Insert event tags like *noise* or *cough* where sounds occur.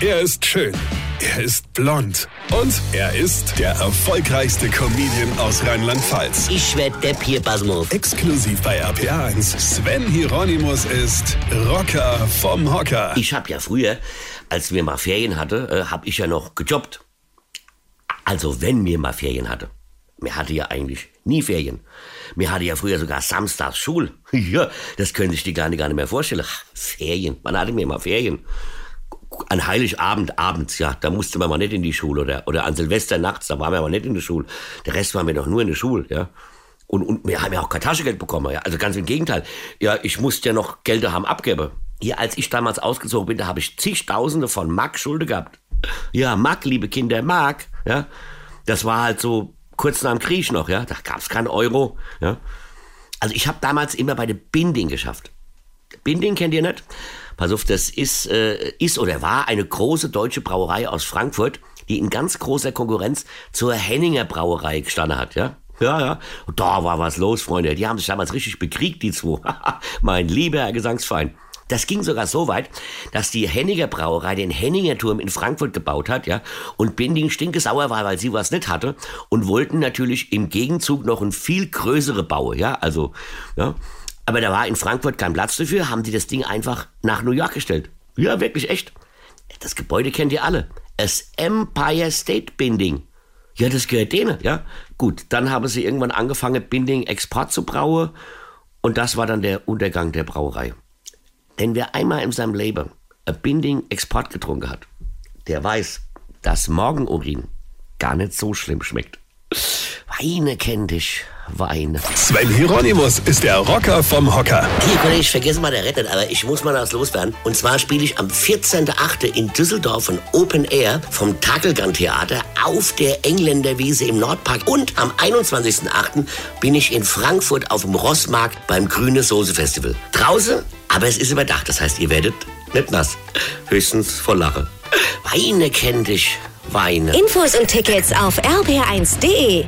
Er ist schön. Er ist blond. Und er ist der erfolgreichste Comedian aus Rheinland-Pfalz. Ich werd der Pierpasmus. Exklusiv bei RPA1. Sven Hieronymus ist Rocker vom Hocker. Ich hab ja früher, als wir mal Ferien hatte, äh, hab ich ja noch gejobbt. Also wenn wir mal Ferien hatte. Mir hatte ja eigentlich nie Ferien. Mir hatte ja früher sogar samstags Schul. *laughs* Ja, das könnte ich dir gar nicht, gar nicht mehr vorstellen. Ach, Ferien. Man hatte mir mal Ferien. An Heiligabend abends, ja, da musste man mal nicht in die Schule oder, oder an Silvester nachts, da waren wir aber nicht in der Schule. Der Rest waren wir doch nur in der Schule, ja. Und, und wir haben ja auch kein Taschengeld bekommen, ja. Also ganz im Gegenteil. Ja, ich musste ja noch Geld haben abgeben. Hier, als ich damals ausgezogen bin, da habe ich zigtausende von Mark Schulde gehabt. Ja, Mark, liebe Kinder, Mark, ja. Das war halt so kurz nach dem Krieg noch, ja. Da gab es keinen Euro, ja. Also ich habe damals immer bei der Binding geschafft. Binding kennt ihr nicht? Pass auf, das ist, äh, ist oder war eine große deutsche Brauerei aus Frankfurt, die in ganz großer Konkurrenz zur Henninger Brauerei gestanden hat, ja. Ja, ja. Und da war was los, Freunde. Die haben sich damals richtig bekriegt, die zwei. *laughs* mein lieber Herr Gesangsverein. Das ging sogar so weit, dass die Henninger Brauerei den Henninger Turm in Frankfurt gebaut hat, ja, und Binding stinkesauer war, weil sie was nicht hatte und wollten natürlich im Gegenzug noch ein viel größere Baue, ja, also, ja. Aber da war in Frankfurt kein Platz dafür, haben die das Ding einfach nach New York gestellt. Ja, wirklich echt. Das Gebäude kennt ihr alle. Das Empire State Binding. Ja, das gehört denen, ja. Gut, dann haben sie irgendwann angefangen, Binding Export zu brauen. Und das war dann der Untergang der Brauerei. Denn wer einmal in seinem Leben ein Binding Export getrunken hat, der weiß, dass Morgenurin gar nicht so schlimm schmeckt. Weine kennt dich, Weine. Sven Hieronymus ist der Rocker vom Hocker. Hier, Kollege, ich vergesse mal der Rettet, aber ich muss mal was loswerden. Und zwar spiele ich am 14.8. in Düsseldorf ein Open Air vom Takelgan Theater auf der Engländerwiese im Nordpark. Und am 21.8. bin ich in Frankfurt auf dem Rossmarkt beim Grüne Soße Festival. Draußen, aber es ist überdacht. Das heißt, ihr werdet nicht nass. Höchstens vor Lache. Weine kennt dich, Weine. Infos und Tickets auf rb1.de.